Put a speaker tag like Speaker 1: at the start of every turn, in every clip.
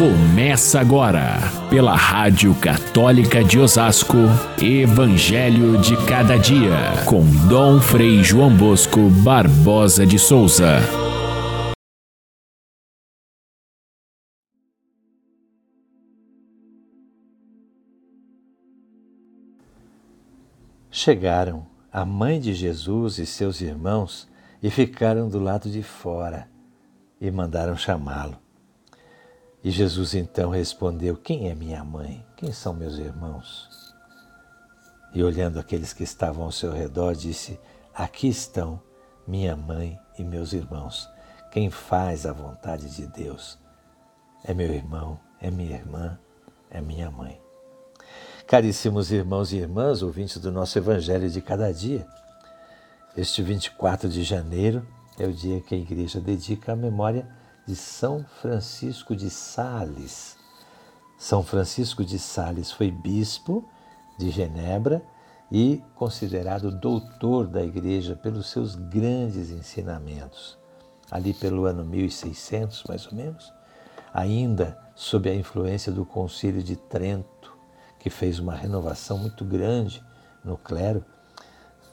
Speaker 1: Começa agora, pela Rádio Católica de Osasco, Evangelho de Cada Dia, com Dom Frei João Bosco Barbosa de Souza.
Speaker 2: Chegaram a mãe de Jesus e seus irmãos e ficaram do lado de fora e mandaram chamá-lo. E Jesus então respondeu: Quem é minha mãe? Quem são meus irmãos? E olhando aqueles que estavam ao seu redor, disse: Aqui estão minha mãe e meus irmãos. Quem faz a vontade de Deus é meu irmão, é minha irmã, é minha mãe. Caríssimos irmãos e irmãs, ouvintes do nosso Evangelho de cada dia, este 24 de janeiro é o dia que a igreja dedica à memória de São Francisco de Sales. São Francisco de Sales foi bispo de Genebra e considerado doutor da igreja pelos seus grandes ensinamentos. Ali pelo ano 1600, mais ou menos, ainda sob a influência do Concílio de Trento, que fez uma renovação muito grande no clero,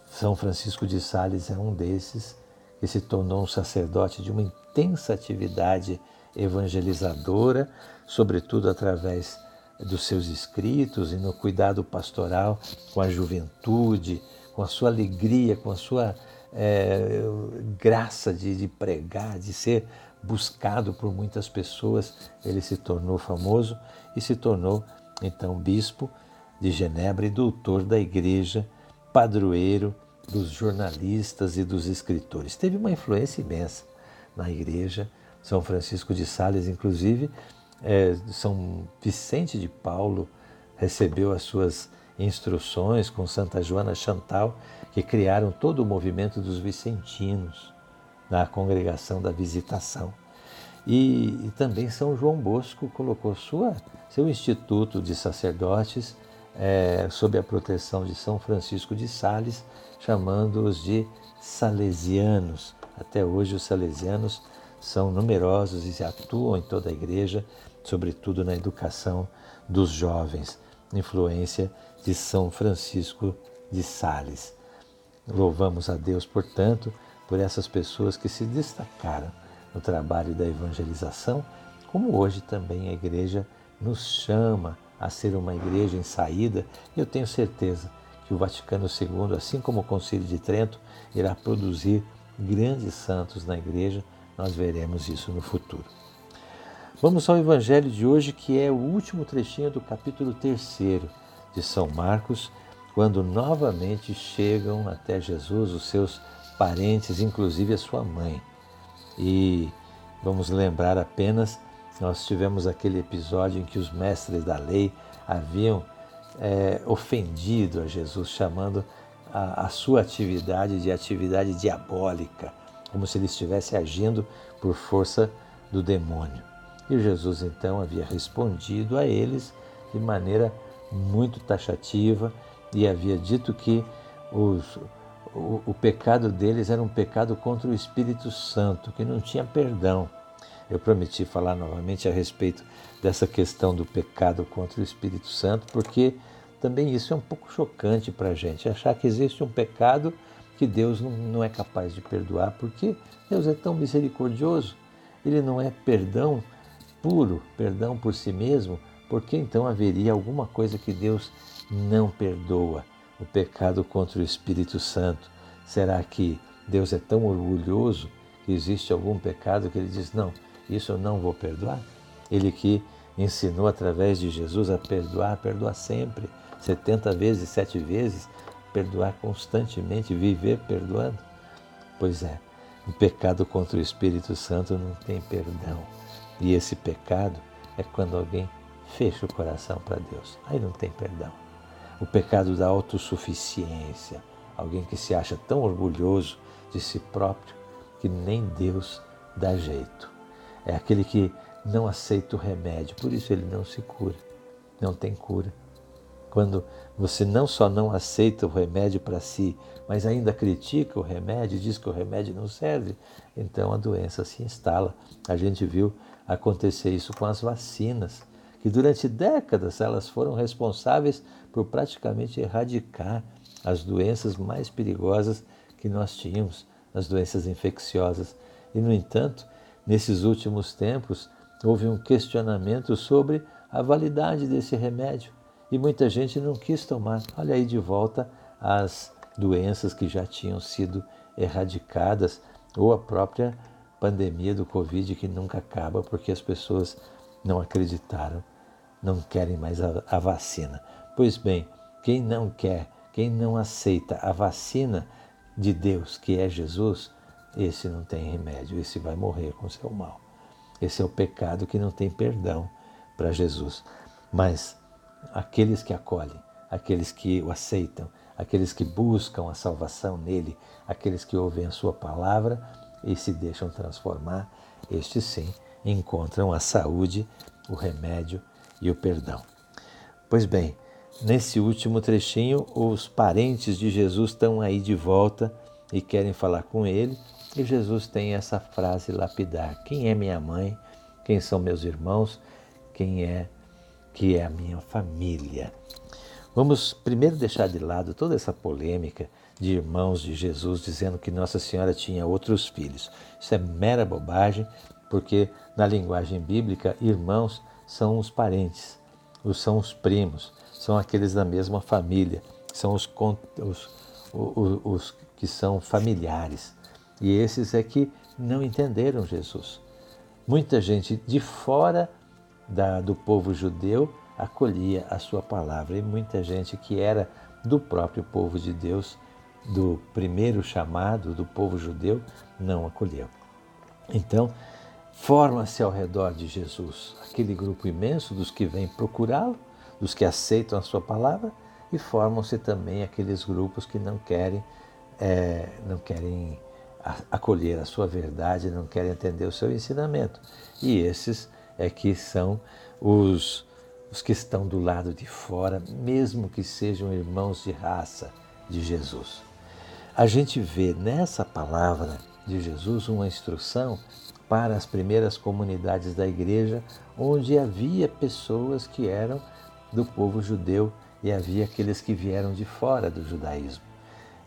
Speaker 2: São Francisco de Sales é um desses que se tornou um sacerdote de uma intensa atividade evangelizadora, sobretudo através dos seus escritos e no cuidado pastoral com a juventude, com a sua alegria, com a sua é, graça de, de pregar, de ser buscado por muitas pessoas. Ele se tornou famoso e se tornou então bispo de Genebra e doutor da igreja, padroeiro dos jornalistas e dos escritores. Teve uma influência imensa na igreja. São Francisco de Sales, inclusive, é, São Vicente de Paulo recebeu as suas instruções com Santa Joana Chantal, que criaram todo o movimento dos vicentinos na congregação da visitação. E, e também São João Bosco colocou sua, seu instituto de sacerdotes é, sob a proteção de São Francisco de Sales, chamando-os de salesianos. Até hoje os salesianos são numerosos e atuam em toda a igreja, sobretudo na educação dos jovens. Influência de São Francisco de Sales. Louvamos a Deus, portanto, por essas pessoas que se destacaram no trabalho da evangelização, como hoje também a igreja nos chama a ser uma igreja em saída, eu tenho certeza que o Vaticano II, assim como o Concílio de Trento, irá produzir grandes santos na igreja. Nós veremos isso no futuro. Vamos ao Evangelho de hoje, que é o último trechinho do capítulo 3 de São Marcos, quando novamente chegam até Jesus os seus parentes, inclusive a sua mãe. E vamos lembrar apenas nós tivemos aquele episódio em que os mestres da lei haviam é, ofendido a Jesus, chamando a, a sua atividade de atividade diabólica, como se ele estivesse agindo por força do demônio. E Jesus então havia respondido a eles de maneira muito taxativa e havia dito que os, o, o, pecado deles era um pecado contra o Espírito Santo, que não tinha perdão. Eu prometi falar novamente a respeito dessa questão do pecado contra o Espírito Santo, porque também isso é um pouco chocante para a gente, achar que existe um pecado que Deus não, não é capaz de perdoar, porque Deus é tão misericordioso, Ele não é perdão puro, perdão por si mesmo, porque então haveria alguma coisa que Deus não perdoa? O pecado contra o Espírito Santo. Será que Deus é tão orgulhoso que existe algum pecado que Ele diz, não, isso eu não vou perdoar. Ele que ensinou através de Jesus a perdoar, perdoar sempre, 70 vezes, sete vezes, perdoar constantemente, viver perdoando. Pois é, o pecado contra o Espírito Santo não tem perdão. E esse pecado é quando alguém fecha o coração para Deus. Aí não tem perdão. O pecado da autossuficiência, alguém que se acha tão orgulhoso de si próprio que nem Deus dá jeito é aquele que não aceita o remédio, por isso ele não se cura, não tem cura. Quando você não só não aceita o remédio para si, mas ainda critica o remédio, diz que o remédio não serve, então a doença se instala. A gente viu acontecer isso com as vacinas, que durante décadas elas foram responsáveis por praticamente erradicar as doenças mais perigosas que nós tínhamos, as doenças infecciosas. E, no entanto, nesses últimos tempos, houve um questionamento sobre a validade desse remédio e muita gente não quis tomar. Olha aí de volta as doenças que já tinham sido erradicadas ou a própria pandemia do Covid que nunca acaba porque as pessoas não acreditaram, não querem mais a, a vacina. Pois bem, quem não quer, quem não aceita a vacina de Deus, que é Jesus, esse não tem remédio, esse vai morrer com seu mal. Esse é o pecado que não tem perdão para Jesus. Mas aqueles que acolhem, aqueles que o aceitam, aqueles que buscam a salvação nele, aqueles que ouvem a sua palavra e se deixam transformar, estes sim encontram a saúde, o remédio e o perdão. Pois bem, nesse último trechinho, os parentes de Jesus estão aí de volta e querem falar com ele, e Jesus tem essa frase lapidar: Quem é minha mãe? Quem são meus irmãos? Quem é que é a minha família? Vamos primeiro deixar de lado toda essa polêmica de irmãos de Jesus dizendo que Nossa Senhora tinha outros filhos. Isso é mera bobagem, porque na linguagem bíblica, irmãos são os parentes, são os primos, são aqueles da mesma família, são os, os, os, os que são familiares. E esses é que não entenderam Jesus. Muita gente de fora da, do povo judeu acolhia a sua palavra e muita gente que era do próprio povo de Deus, do primeiro chamado do povo judeu, não acolheu. Então, forma-se ao redor de Jesus aquele grupo imenso dos que vêm procurá-lo, dos que aceitam a sua palavra, e formam-se também aqueles grupos que não querem, é, não querem acolher a sua verdade, não querem entender o seu ensinamento. E esses é que são os, os que estão do lado de fora, mesmo que sejam irmãos de raça de Jesus. A gente vê nessa palavra de Jesus uma instrução para as primeiras comunidades da igreja, onde havia pessoas que eram do povo judeu e havia aqueles que vieram de fora do judaísmo.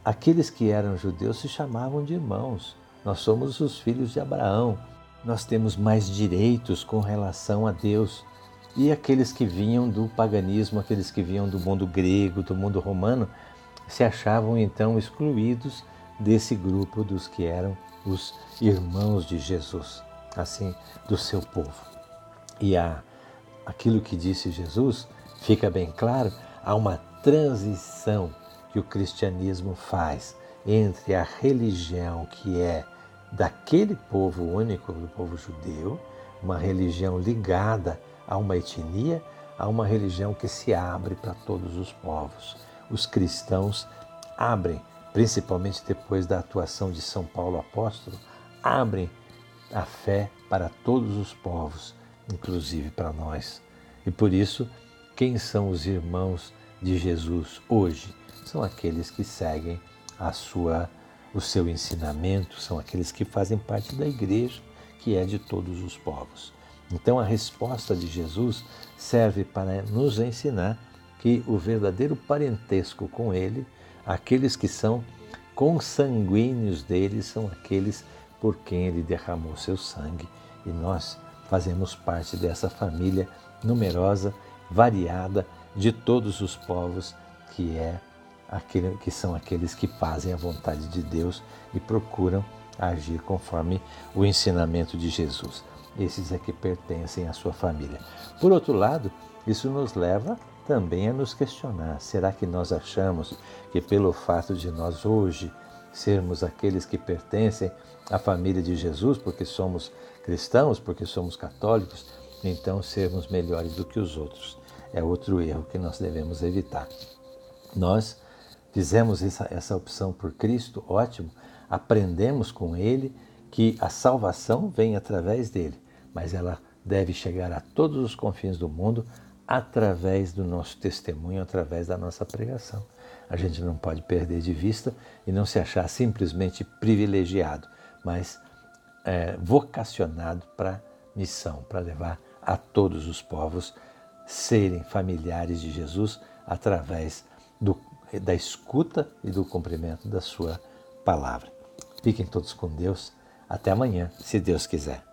Speaker 2: Aqueles que eram judeus se chamavam de irmãos. Nós somos os filhos de Abraão. Nós temos mais direitos com relação a Deus. E aqueles que vinham do paganismo, aqueles que vinham do mundo grego, do mundo romano, se achavam então excluídos desse grupo dos que eram os irmãos de Jesus, assim, do seu povo. E a, aquilo que disse Jesus fica bem claro, há uma transição que o cristianismo faz entre a religião que é daquele povo único, do povo judeu, uma religião ligada a uma etnia, a uma religião que se abre para todos os povos. Os cristãos abrem, principalmente depois da atuação de São Paulo apóstolo, abrem a fé para todos os povos, inclusive para nós. E por isso, quem são os irmãos de Jesus hoje? são aqueles que seguem a sua, o seu ensinamento, são aqueles que fazem parte da igreja, que é de todos os povos. Então a resposta de Jesus serve para nos ensinar que o verdadeiro parentesco com ele, aqueles que são consanguíneos dele, são aqueles por quem ele derramou seu sangue. E nós fazemos parte dessa família numerosa, variada, de todos os povos, que é aquele, que são aqueles que fazem a vontade de Deus e procuram agir conforme o ensinamento de Jesus. Esses é que pertencem à sua família. Por outro lado, isso nos leva também a nos questionar: será que nós achamos que, pelo fato de nós hoje sermos aqueles que pertencem à família de Jesus, porque somos cristãos, porque somos católicos, então sermos melhores do que os outros? É outro erro que nós devemos evitar. Nós fizemos essa, essa opção por Cristo, ótimo, aprendemos com Ele que a salvação vem através dele, mas ela deve chegar a todos os confins do mundo através do nosso testemunho, através da nossa pregação. A gente não pode perder de vista e não se achar simplesmente privilegiado, mas é, vocacionado para missão para levar a todos os povos serem familiares de Jesus através do, da escuta e do cumprimento da sua palavra. Fiquem todos com Deus. Até amanhã, se Deus quiser.